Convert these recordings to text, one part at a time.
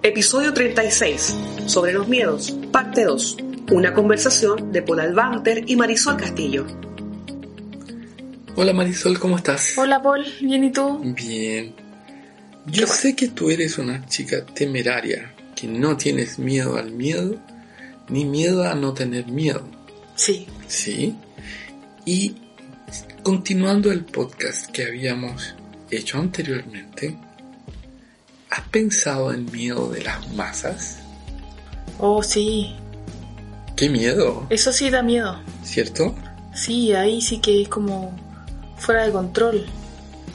Episodio 36. Sobre los miedos. Parte 2. Una conversación de Paul Albanter y Marisol Castillo. Hola Marisol, ¿cómo estás? Hola Paul, ¿bien y tú? Bien. Yo sé que tú eres una chica temeraria, que no tienes miedo al miedo, ni miedo a no tener miedo. Sí. Sí. Y continuando el podcast que habíamos hecho anteriormente, ¿has pensado en miedo de las masas? Oh, sí. ¿Qué miedo? Eso sí da miedo. ¿Cierto? Sí, ahí sí que es como fuera de control.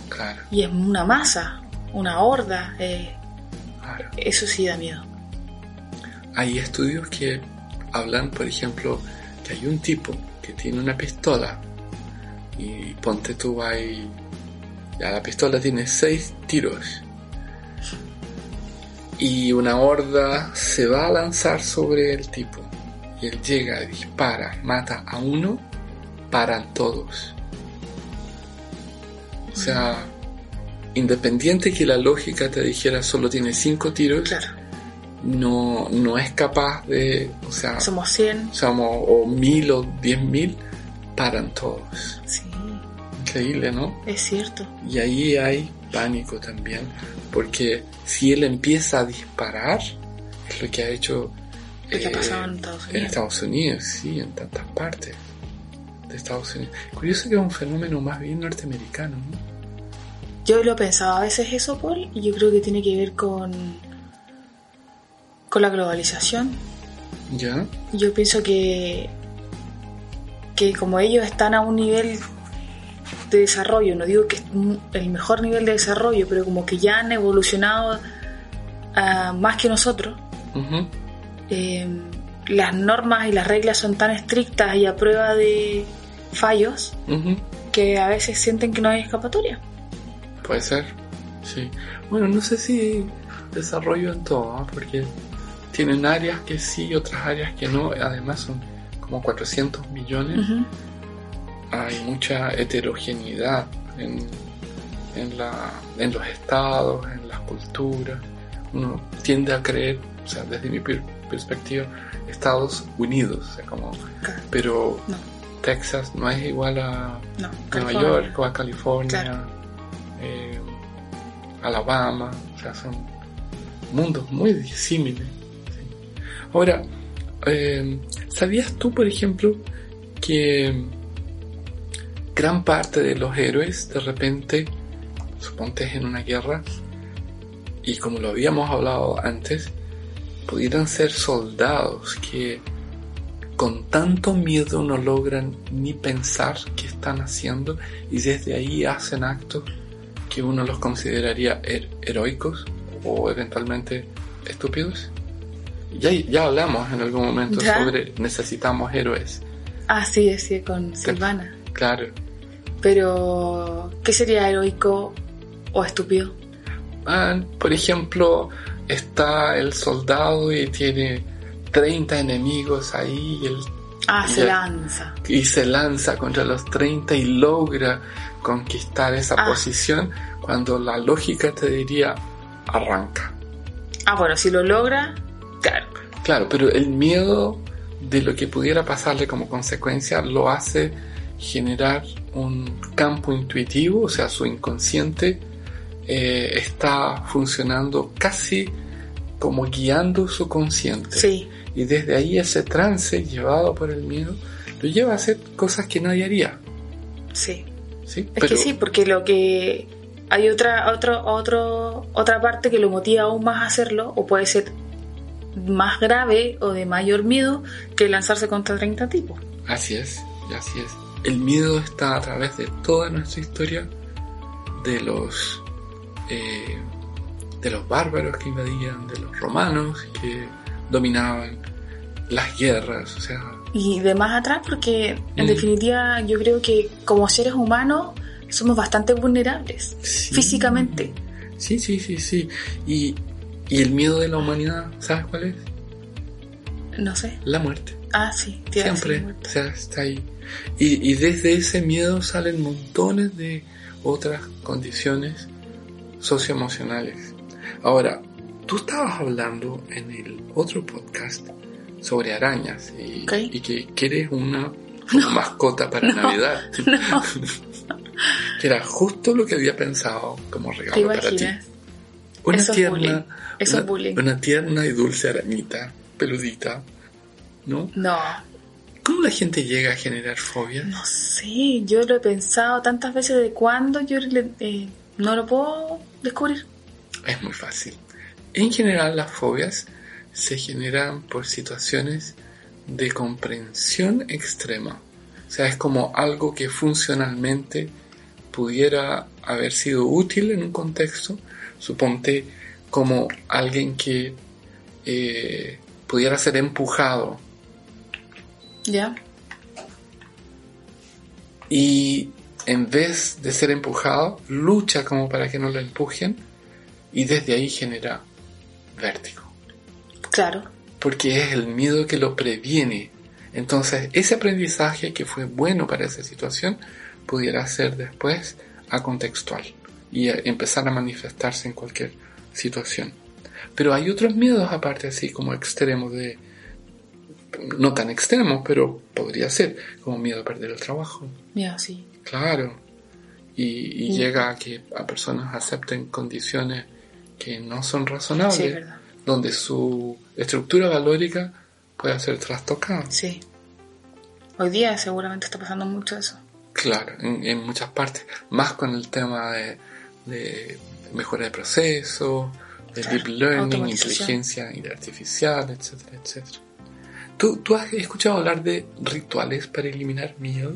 Claro. Y es una masa, una horda. eh, claro. eso sí da miedo. Hay estudios que hablan, por ejemplo, que hay un tipo que tiene una pistola y ponte tú ahí, ya la pistola tiene seis tiros y una horda se va a lanzar sobre el tipo y él llega, dispara, mata a uno, paran todos. O sea, independiente que la lógica te dijera solo tiene cinco tiros, Claro. no, no es capaz de, o sea, Somos 100. somos o mil o diez mil, paran todos. Sí, Increíble, ¿no? es cierto. Y ahí hay pánico también, porque si él empieza a disparar, es lo que ha hecho Lo que ha eh, pasado en Estados en Unidos. Estados Unidos, sí, en tantas partes de Estados Unidos. Curioso que es un fenómeno más bien norteamericano, ¿no? Yo lo he pensado a veces eso, Paul, y yo creo que tiene que ver con, con la globalización. ¿Ya? Yo pienso que, que como ellos están a un nivel de desarrollo, no digo que es el mejor nivel de desarrollo, pero como que ya han evolucionado ah, más que nosotros, eh, las normas y las reglas son tan estrictas y a prueba de fallos que a veces sienten que no hay escapatoria. Puede ser, sí. Bueno, no sé si desarrollo en todo, ¿ah? porque tienen áreas que sí y otras áreas que no. Además son como 400 millones. Hay mucha heterogeneidad en, en, la, en los estados, en las culturas. Uno tiende a creer, o sea, desde mi per- perspectiva, Estados Unidos, o sea, como, pero No, Texas no es igual a no. Nueva. York o a California, Claro. eh, Alabama, o sea, son mundos muy disímiles. sí. Ahora, eh, ¿sabías tú, por ejemplo, que gran parte de los héroes de repente, suponte en una guerra, y como lo habíamos hablado antes, pudieran ser soldados que con tanto miedo no logran ni pensar qué están haciendo y desde ahí hacen actos que uno los consideraría her- heroicos o eventualmente estúpidos. Ya, ya hablamos en algún momento ¿Ya? sobre necesitamos héroes. Ah, sí, decía con Silvana. Claro. Pero, ¿qué sería heroico o estúpido? Ah, por ejemplo, está el soldado y tiene 30 enemigos ahí y, él, Ah, se lanza. y se lanza contra los 30 y logra conquistar esa Ah. posición cuando la lógica te diría arranca. Ah, bueno, si lo logra, claro. Claro, pero el miedo de lo que pudiera pasarle como consecuencia lo hace generar un campo intuitivo, o sea, su inconsciente eh, está funcionando casi como guiando su consciente. Sí, Y desde ahí ese trance llevado por el miedo lo lleva a hacer cosas que nadie haría. sí. ¿sí? Es que sí, porque lo que hay otra, otro, otro, otra parte que lo motiva aún más a hacerlo, o puede ser más grave o de mayor miedo que lanzarse contra 30 tipos. Así es, así es. El miedo está a través de toda nuestra historia, de los eh, de los bárbaros que invadían, de los romanos que dominaban las guerras, o sea... Y de más atrás, porque en Mm. definitiva yo creo que como seres humanos somos bastante vulnerables Sí. físicamente. Sí, sí, sí, sí. Y, y el miedo de la humanidad, ¿sabes cuál es? No sé. La muerte. Ah, sí, Siempre, o sea, está ahí. Y, y desde ese miedo salen montones de otras condiciones socioemocionales. Ahora, tú estabas hablando en el otro podcast sobre arañas y, que quieres una mascota para Navidad. que era justo lo que había pensado como ¿Te regalo para ti. Una Eso es bullying. tierna, es bullying. una tierna y dulce arañita, peludita, ¿no? No, ¿Cómo la gente llega a generar fobias? no sé. Yo lo he pensado tantas veces de cuándo yo le- eh, no lo puedo descubrir. Es muy fácil. En general las fobias se generan por situaciones de comprensión extrema. O sea, es como algo que funcionalmente pudiera haber sido útil en un contexto. Suponte como alguien que eh, pudiera ser empujado ¿Ya? y en vez de ser empujado, lucha como para que no lo empujen y desde ahí genera vértigo. Claro. porque es el miedo que lo previene. Entonces, ese aprendizaje que fue bueno para esa situación pudiera ser después acontextual y a- empezar a manifestarse en cualquier situación. Pero hay otros miedos aparte así como extremos de no tan extremos, pero podría ser como miedo a perder el trabajo. Sí. Claro. Y, y llega a que a personas acepten condiciones que no son razonables Sí, donde su estructura valórica puede ser trastocada. Sí. Hoy día seguramente está pasando mucho eso. Claro, en, en muchas partes, más con el tema de, de mejora de proceso, de Claro, deep learning, inteligencia artificial, etcétera, etcétera. ¿Tú, ¿Tú has escuchado hablar de rituales para eliminar miedos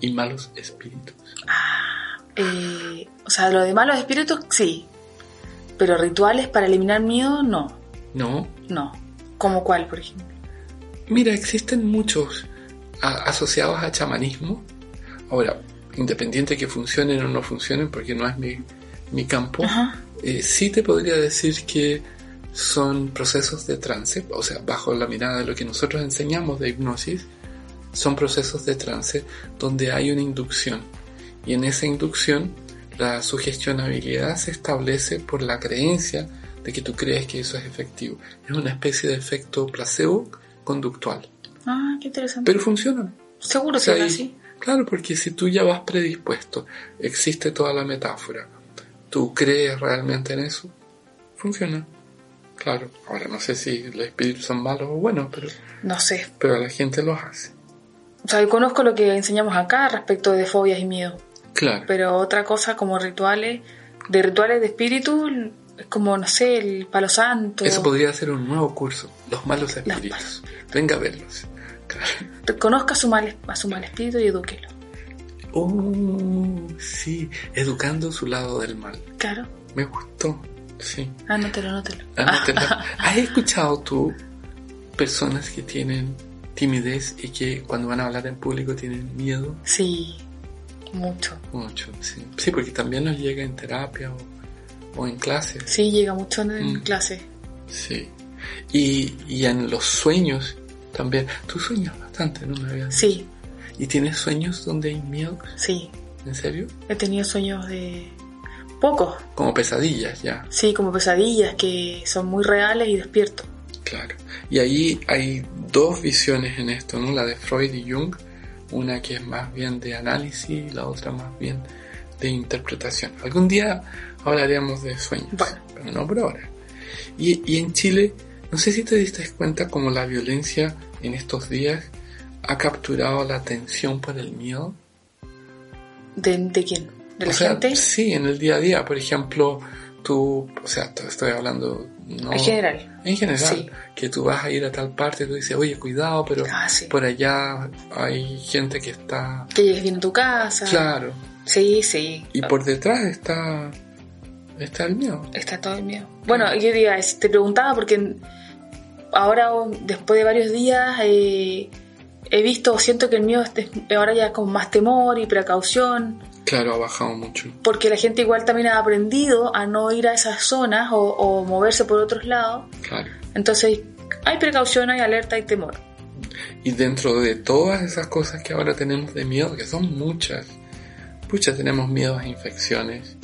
y malos espíritus? Eh, o sea, lo de malos espíritus, sí. Pero rituales para eliminar miedo, no. No, No. ¿Como cuál, por ejemplo? Mira, existen muchos a- asociados a chamanismo. Ahora, independiente que funcionen o no funcionen, porque no es mi, mi campo, eh, sí te podría decir que son procesos de trance, o sea, bajo la mirada de lo que nosotros enseñamos de hipnosis, son procesos de trance donde hay una inducción. Y en esa inducción, la sugestionabilidad se establece por la creencia de que tú crees que eso es efectivo. Es una especie de efecto placebo conductual. Ah, qué interesante. Pero funciona. Seguro O sea, que así. Claro, porque si tú ya vas predispuesto, existe toda la metáfora, tú crees realmente en eso, funciona. Claro, ahora no sé si los espíritus son malos o buenos, pero, No sé. pero la gente los hace. O sea, yo conozco lo que enseñamos acá respecto de fobias y miedo. Claro, Pero otra cosa como rituales, de rituales de espíritu, es como, no sé, el palo santo. eso podría ser un nuevo curso, los malos Los espíritus. Venga a verlos. Claro. Reconozca a su mal, a su mal espíritu y edúquelo. Oh, sí, educando su lado del mal. Claro. Me gustó, sí. Anótelo, anótelo. Anótela. ¿Has escuchado tú personas que tienen timidez y que cuando van a hablar en público tienen miedo? Sí, mucho. Mucho, sí. Sí, porque también nos llega en terapia o, o en clases. Sí, llega mucho en, en Mm. clase. Sí. Y, y en los sueños también. Tú sueñas bastante, ¿no? Me habías Sí, dicho. ¿Y tienes sueños donde hay miedo? sí. ¿En serio? He tenido sueños de... Pocos. Como pesadillas, ya. Sí, como pesadillas que son muy reales y despierto. Claro. Y ahí hay dos visiones en esto, ¿no? La de Freud y Jung, una que es más bien de análisis y la otra más bien de interpretación. Algún día hablaremos de sueños, Bueno. pero no por ahora. Y, y en Chile, no sé si te diste cuenta cómo la violencia en estos días ha capturado la atención por el miedo. ¿De, de quién? ¿De la o sea, gente? sí, en el día a día, por ejemplo, tú, o sea, estoy hablando no, En general. en general, Sí. que tú vas a ir a tal parte, tú dices, oye, cuidado, pero Ah, sí. por allá hay gente que está... Que llegues bien a tu casa. Claro. Sí, sí. Y por detrás está Está el miedo. Está todo el miedo. Bueno, yo diga, te preguntaba porque ahora, después de varios días, eh, he visto, siento que el miedo es- ahora ya con más temor y precaución, Claro, ha bajado mucho. porque la gente igual también ha aprendido a no ir a esas zonas o, o moverse por otros lados. Claro. Entonces, hay precaución, hay alerta, hay temor. Y dentro de todas esas cosas que ahora tenemos de miedo, que son muchas, pucha, tenemos miedos a infecciones,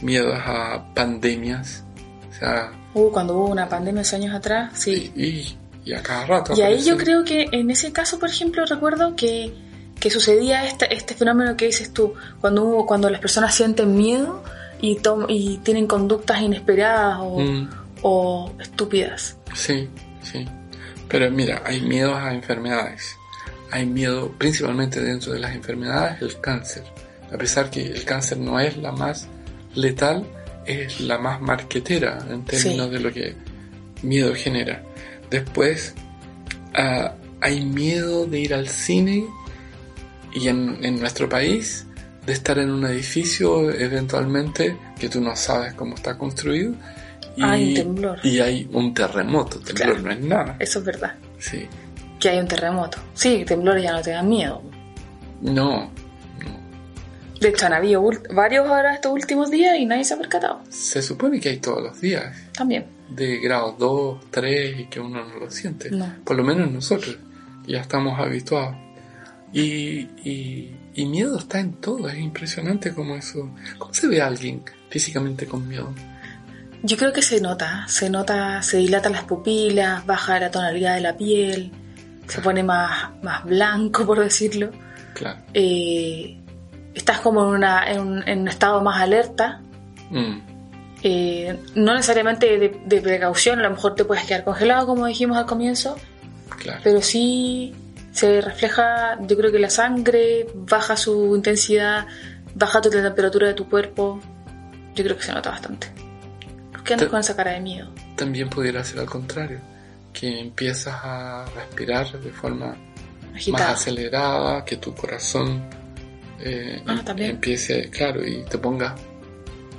miedos a pandemias, o sea, Uh, cuando hubo una pandemia hace años atrás, sí. y, y a cada rato. Y ahí yo creo que en ese caso, por ejemplo, recuerdo que, que sucedía este, este fenómeno que dices tú, cuando hubo, cuando las personas sienten miedo y, tom- y tienen conductas inesperadas o, Mm, o estúpidas. sí, sí. Pero mira, hay miedos a enfermedades. Hay miedo principalmente dentro de las enfermedades, el cáncer. A pesar que el cáncer no es la más letal, es la más marquetera en términos Sí. de lo que miedo genera. Después, ah, hay miedo de ir al cine y en, en nuestro país de estar en un edificio eventualmente que tú no sabes cómo está construido y, Hay temblor. y hay un terremoto. Temblor Claro. no es nada. Eso es verdad. Sí. Que hay un terremoto. Sí, temblores ya no te dan miedo. No, De hecho, han habido varios ahora estos últimos días y nadie se ha percatado. se supone que hay todos los días También. de grado 2, 3 y que uno no lo siente. No. Por lo menos nosotros ya estamos habituados. Y, y, y miedo está en todo, es impresionante como eso. ¿Cómo se ve a alguien físicamente con miedo? Yo creo que se nota, se nota, se dilatan las pupilas, baja la tonalidad de la piel, se pone más, más blanco, por decirlo. Claro. Eh, estás como en, una, en, un, en un estado más alerta, Mm, eh, no necesariamente de, de precaución, a lo mejor te puedes quedar congelado, como dijimos al comienzo, claro. pero sí se refleja, yo creo que la sangre baja su intensidad, baja tu temperatura de tu cuerpo, yo creo que se nota bastante. ¿Por qué andas con esa cara de miedo? También pudiera ser al contrario, que empiezas a respirar de forma Agitada. más acelerada, que tu corazón eh, Ah, em- también. empiece, claro, y te ponga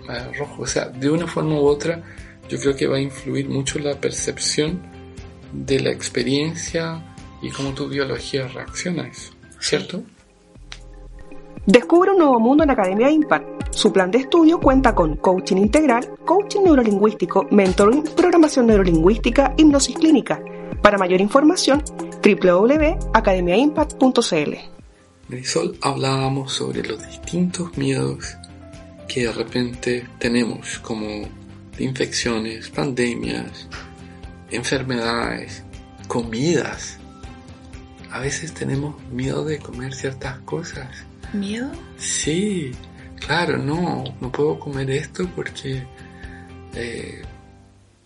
más rojo. O sea, de una forma u otra, yo creo que va a influir mucho la percepción de la experiencia y cómo tu biología reacciona a eso, ¿cierto? Descubre un nuevo mundo en Academia Impact. Su plan de estudio cuenta con coaching integral, coaching neurolingüístico, mentoring, programación neurolingüística, hipnosis clínica. Para mayor información, www.academiaimpact.cl. Marisol, hablábamos sobre los distintos miedos que de repente tenemos, como de infecciones, pandemias, enfermedades, comidas. A veces tenemos miedo de comer ciertas cosas. ¿Miedo? Sí, claro, no, no puedo comer esto porque eh,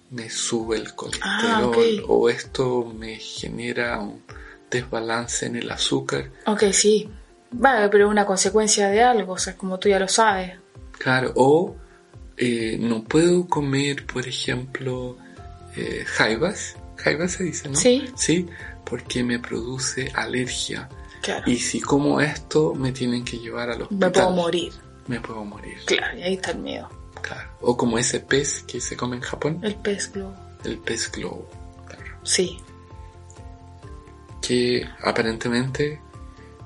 me sube el colesterol Ah, o esto me genera un desbalance en el azúcar. Ok, sí. Vale, pero es una consecuencia de algo, o sea, como tú ya lo sabes. Claro, o eh, no puedo comer, por ejemplo, eh, jaivas. Jaivas se dice, ¿no? Sí. Sí, porque me produce alergia. Claro. Y si como esto, me tienen que llevar al hospital. Me puedo morir. Me puedo morir. Claro, y ahí está el miedo. Claro. O como ese pez que se come en Japón, El pez globo. el pez globo. Claro. Sí. Que aparentemente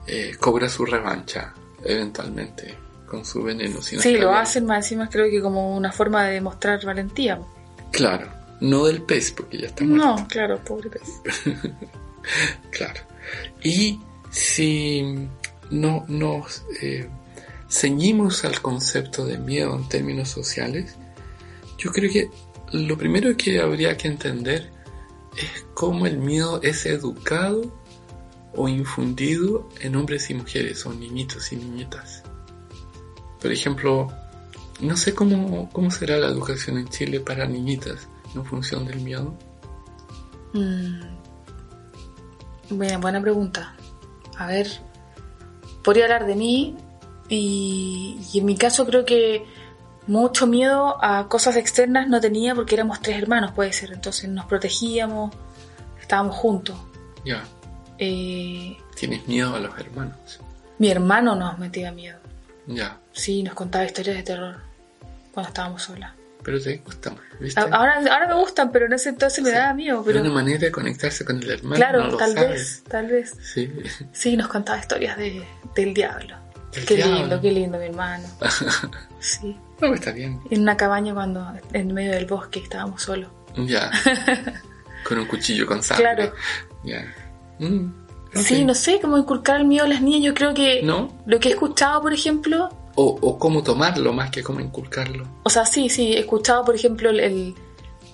eh, cobra su revancha eventualmente con su veneno. Sí, lo hacen más encima creo que como una forma de demostrar valentía. Claro. No del pez, porque ya está muerto. No, claro, pobre pez. Claro. Y si no nos eh, ceñimos al concepto de miedo en términos sociales, yo creo que lo primero que habría que entender es cómo el miedo es educado o infundido en hombres y mujeres, o niñitos y niñitas. Por ejemplo, no sé cómo, cómo será la educación en Chile para niñitas en función del miedo. Mm. Buena, buena pregunta. A ver, podría hablar de mí y, y en mi caso creo que mucho miedo a cosas externas no tenía porque éramos tres hermanos, puede ser. Entonces nos protegíamos, estábamos juntos. Ya, Eh, tienes miedo a los hermanos. mi hermano nos metía miedo. Ya. Sí, nos contaba historias de terror cuando estábamos solas. Pero te gustan, ¿viste? Ahora, ahora me gustan, pero en ese entonces me Sí. daba miedo. Es Pero una manera de conectarse con el hermano. claro, no tal sabes. vez, tal vez. Sí. Sí, nos contaba historias de, del diablo. Qué diablo. lindo, qué lindo, mi hermano. Sí. No, está bien. En una cabaña cuando en medio del bosque estábamos solos. Ya. con un cuchillo con sangre. Claro. Ya. Mm. Sí, no sé cómo inculcar el miedo a las niñas. Yo creo que ¿No? lo que he escuchado, por ejemplo, O, o cómo tomarlo más que cómo inculcarlo. o sea, sí, sí, he escuchado, por ejemplo, el, el-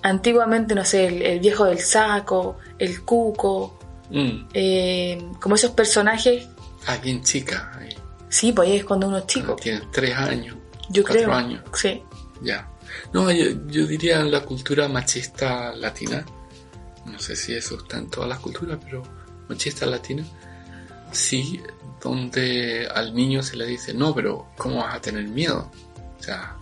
antiguamente, no sé, el, el viejo del saco, el cuco, Mm. eh, como esos personajes. Ah, bien chica. ahí. Sí, pues ahí es cuando uno es chico. Tiene tres años. Yo cuatro creo. años. Sí. Ya. No, yo, yo diría en la cultura machista latina. No sé si eso está en todas las culturas, pero machista latina. Sí, donde al niño se le dice, no, pero ¿cómo vas a tener miedo? O sea,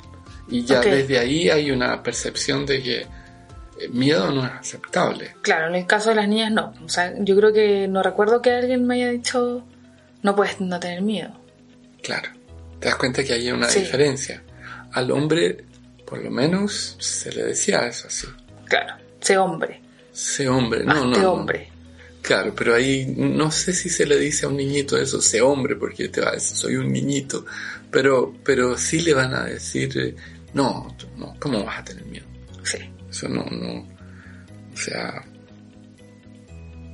y ya desde ahí hay una percepción de que eh, miedo no es aceptable. Claro, en el caso de las niñas no. O sea, yo creo que no recuerdo que alguien me haya dicho no puedes no tener miedo. Claro. Te das cuenta que hay una Sí. diferencia. Al hombre, por lo menos, se le decía eso así. Claro, sé hombre, Sé hombre, no, no. no. hombre. Claro, pero ahí no sé si se le dice a un niñito eso, sé hombre, porque te va a decir, soy un niñito. Pero, pero sí le van a decir, eh, no, no, ¿cómo vas a tener miedo? Sí. Eso no, no. O sea,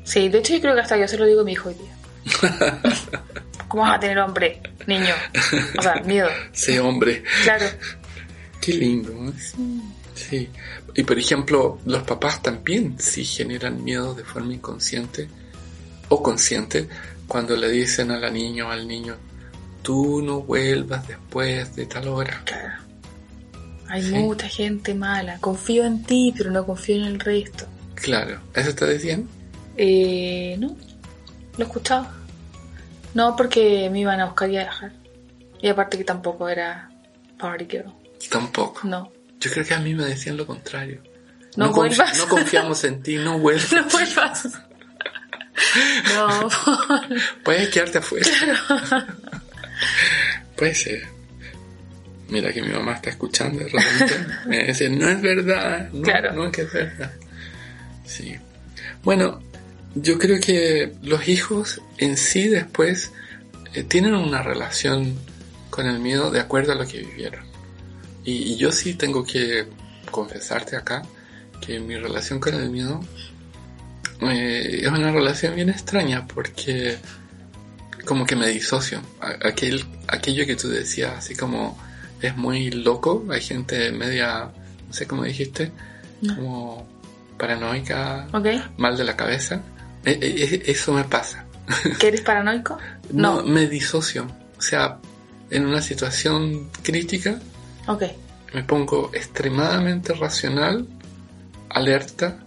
Sí, de hecho yo creo que hasta yo se lo digo a mi hijo hoy día. ¿Cómo vas a tener hombre, niño? O sea, miedo. sé hombre. Claro. Qué lindo. ¿no? Sí. Y por ejemplo, los papás también sí generan miedo de forma inconsciente o consciente cuando le dicen a la niña o al niño, tú no vuelvas después de tal hora. Claro. Hay Sí. mucha gente mala. Confío en ti, pero no confío en el resto. Claro, ¿eso te decían? Eh, no, lo he escuchado. No, porque me iban a buscar y a dejar. Y aparte que tampoco era party girl. Tampoco. No. Yo creo que a mí me decían lo contrario. No confi- vuelvas. no confiamos en ti, no vuelvas. No vuelvas. No. Puedes quedarte afuera. Puede ser. Mira que mi mamá está escuchando de repente. Me dice, no es verdad. No, Claro. no que es verdad. Sí. Bueno, yo creo que los hijos en sí después eh, tienen una relación con el miedo de acuerdo a lo que vivieron. Y, y yo sí tengo que confesarte acá que mi relación con el miedo eh, es una relación bien extraña porque como que me disocio. Aquel, aquello que tú decías, así como es muy loco, hay gente media, no sé cómo dijiste, No. como paranoica, ¿Ok? mal de la cabeza. E- e- eso me pasa. ¿Que eres paranoico? No, No. me disocio. O sea, en una situación crítica Ok. me pongo extremadamente racional, alerta,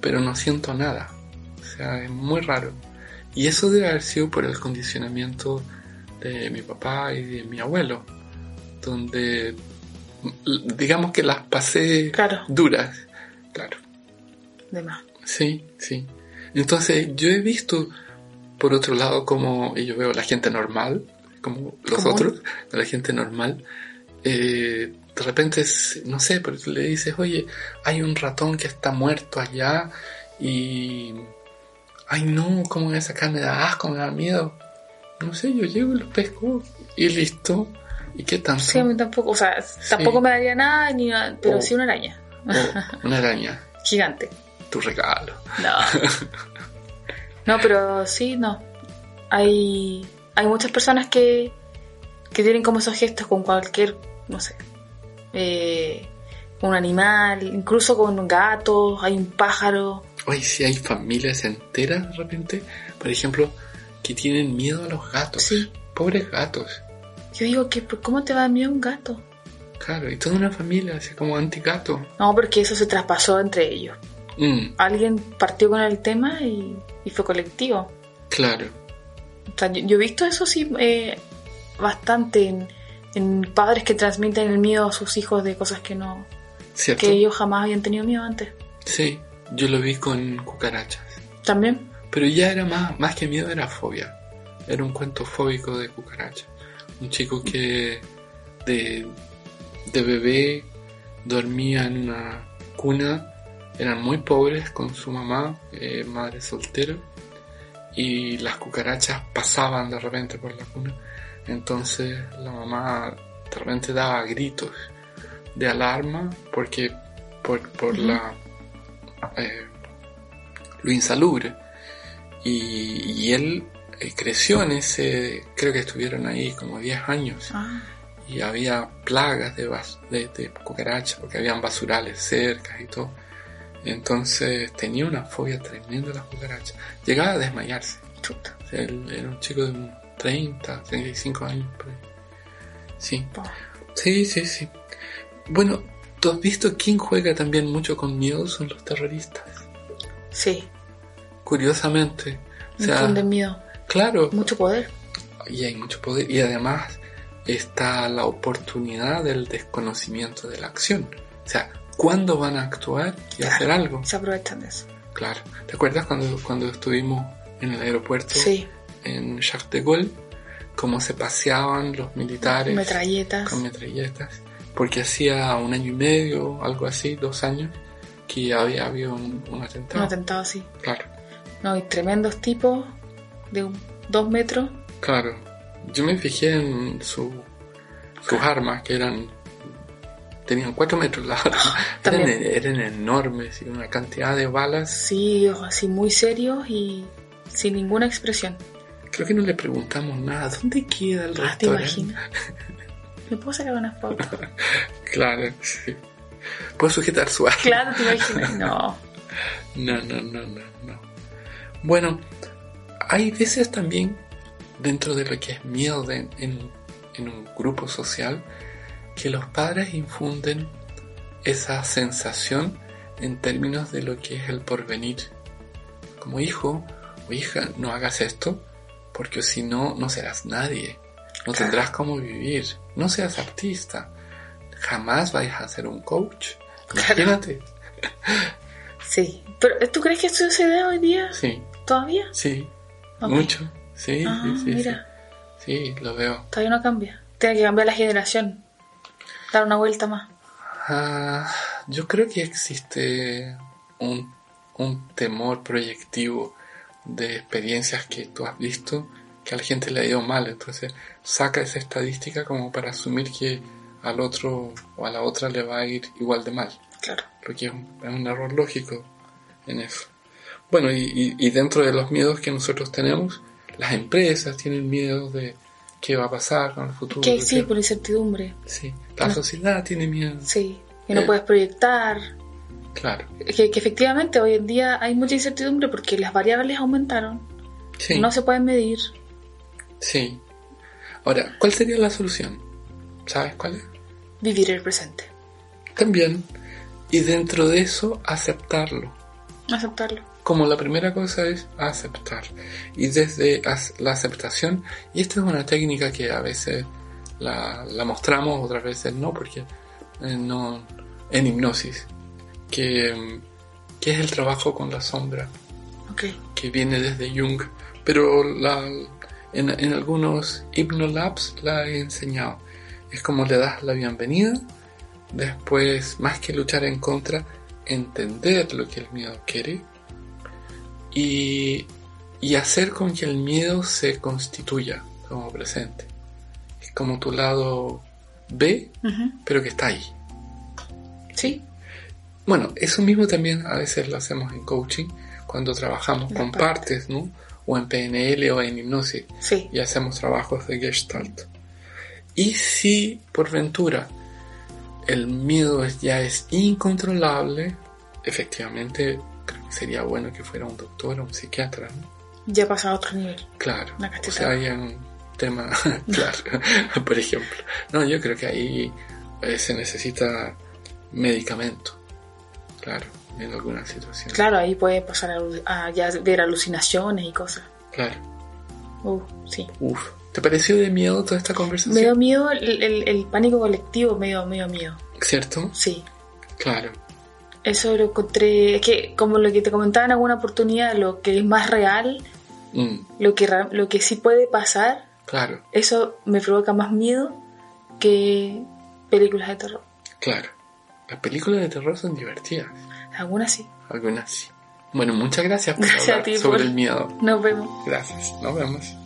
pero no siento nada. O sea, es muy raro. Y eso debe haber sido por el condicionamiento de mi papá y de mi abuelo, donde digamos que las pasé Claro. duras. Claro. De más. Sí, sí. Entonces yo he visto, por otro lado, como y yo veo la gente normal, como los Común. otros, la gente normal, eh, de repente, no sé, pero tú le dices, oye, hay un ratón que está muerto allá y... Ay no, ¿cómo esa carne da asco? Me da miedo. No sé, yo llego y lo pesco y listo. ¿Y qué tanto? Sí, a mí tampoco. O sea, tampoco me daría nada, ni pero Oh. sí una araña. O una araña, Gigante. tu regalo. No. No, pero sí, no. Hay, hay muchas personas que, que tienen como esos gestos con cualquier, no sé, eh, un animal, incluso con gatos, hay un pájaro. Hoy sí hay familias enteras de repente, por ejemplo, que tienen miedo a los gatos. Sí. Pobres gatos. Yo digo, que ¿cómo te va a dar miedo un gato? Claro, y toda una familia así como anti-gato. No, porque eso se traspasó entre ellos. Mm, Alguien partió con el tema y, y fue colectivo. claro. O sea, yo, yo he visto eso sí eh, bastante en, en padres que transmiten el miedo a sus hijos de cosas que no ¿Cierto? que ellos jamás habían tenido miedo antes. Sí, yo lo vi con cucarachas. También. Pero ya era más, más que miedo, era fobia. Era un cuento fóbico de cucarachas. Un chico que de, de bebé dormía en una cuna, eran muy pobres con su mamá, eh, madre soltera, y las cucarachas pasaban de repente por la cuna. Entonces la mamá de repente daba gritos de alarma porque por, por la eh, lo insalubre. Y, y él eh, creció en ese, creo que estuvieron ahí como 10 años. Ah, Y había plagas de, bas- de, de cucarachas porque habían basurales cerca y todo. Entonces tenía una fobia tremenda de las cucarachas. Llegaba a desmayarse. chuta. O sea, él era un chico de 30, 35 años. por ahí. Sí. Sí, sí, sí. Bueno, ¿tú has visto quién juega también mucho con miedo? Son los terroristas. Sí, Curiosamente. O sea, infunde miedo. claro, Mucho poder. y hay mucho poder. Y además está la oportunidad del desconocimiento de la acción. O sea, ¿cuándo van a actuar y Claro. hacer algo? Se aprovechan de eso. Claro. ¿Te acuerdas cuando, cuando estuvimos en el aeropuerto Sí, en Charles de Gaulle? Cómo se paseaban los militares metralletas. con metralletas. Porque hacía un año y medio, algo así, dos años, que había habido un, un atentado. Un atentado así. Claro, No, y tremendos tipos de un- dos metros. claro. Yo me fijé en su, sus armas, que eran. tenían cuatro metros las armas. Eran, También. eran enormes y una cantidad de balas. Sí, así muy serios y sin ninguna expresión. Creo que no le preguntamos nada. ¿Dónde queda el Ah, ¿Te imaginas? ¿Me puedo sacar una foto? Claro, sí. Puedo sujetar su arma. claro, te imaginas. No. No, no, no, no, no. Bueno, hay veces también dentro de lo que es miedo de- en, en un grupo social que los padres infunden esa sensación en términos de lo que es el porvenir. Como hijo o hija, no hagas esto porque si no, no serás nadie. No tendrás cómo vivir. No seas artista. Jamás vayas a ser un coach. Claro. Imagínate. Sí. ¿Pero tú crees que esto se da hoy día? Sí, ¿Todavía? sí. Mucho. Sí, Ah, sí, sí, mira. sí. Sí, lo veo. Todavía no cambia. Tiene que cambiar la generación. Dar una vuelta más. Ah, yo creo que existe un, un temor proyectivo de experiencias que tú has visto que a la gente le ha ido mal. Entonces saca esa estadística como para asumir que al otro o a la otra le va a ir igual de mal. Claro. Lo que es un, es un error lógico en eso. Bueno, y, y- y dentro de los miedos que nosotros tenemos, las empresas tienen miedo de qué va a pasar con el futuro. Que qué- sí, por incertidumbre. sí. La No. sociedad tiene miedo. Sí. Y no Eh. puedes proyectar. Claro. Que, que efectivamente hoy en día hay mucha incertidumbre porque las variables aumentaron. Sí. No se pueden medir. Sí. Ahora, ¿cuál sería la solución? ¿Sabes cuál es? Vivir el presente. También. Y dentro de eso, aceptarlo. Aceptarlo. Como la primera cosa es aceptar. Y desde la aceptación, y esta es una técnica que a veces la, la mostramos, otras veces no, porque eh, no, en hipnosis, que, que es el trabajo con la sombra, Ok. que viene desde Jung, pero la, en, en algunos hipnolabs la he enseñado. Es como le das la bienvenida, después, más que luchar en contra, entender lo que el miedo quiere y, y hacer con que el miedo se constituya como presente. Es como tu lado B, Ujú. pero que está ahí. Sí. Bueno, eso mismo también a veces lo hacemos en coaching cuando trabajamos La con parte. partes, ¿no? O en PNL o en hipnosis Sí. y hacemos trabajos de Gestalt. Y si por ventura el miedo ya es incontrolable, efectivamente creo que sería bueno que fuera un doctor o un psiquiatra, ¿no? Ya pasa a otro nivel. Claro. O sea, hay un tema, claro, por ejemplo. No, yo creo que ahí eh, se necesita medicamento, claro, en alguna situación. Claro, ahí puede pasar a, a ya ver alucinaciones y cosas. Claro. Uh, sí. Uf. ¿Te pareció de miedo toda esta conversación? Me dio miedo el, el- el pánico colectivo, me dio, me dio miedo. ¿Cierto? Sí. Claro. Eso lo encontré, es que como lo que te comentaba en alguna oportunidad, lo que es más real, Mm, lo que, lo que sí puede pasar, claro, eso me provoca más miedo que películas de terror. claro. Las películas de terror son divertidas. Algunas sí. Algunas sí. Bueno, muchas gracias por Gracias a hablar ti sobre por- el miedo. Nos vemos. Gracias. Nos vemos.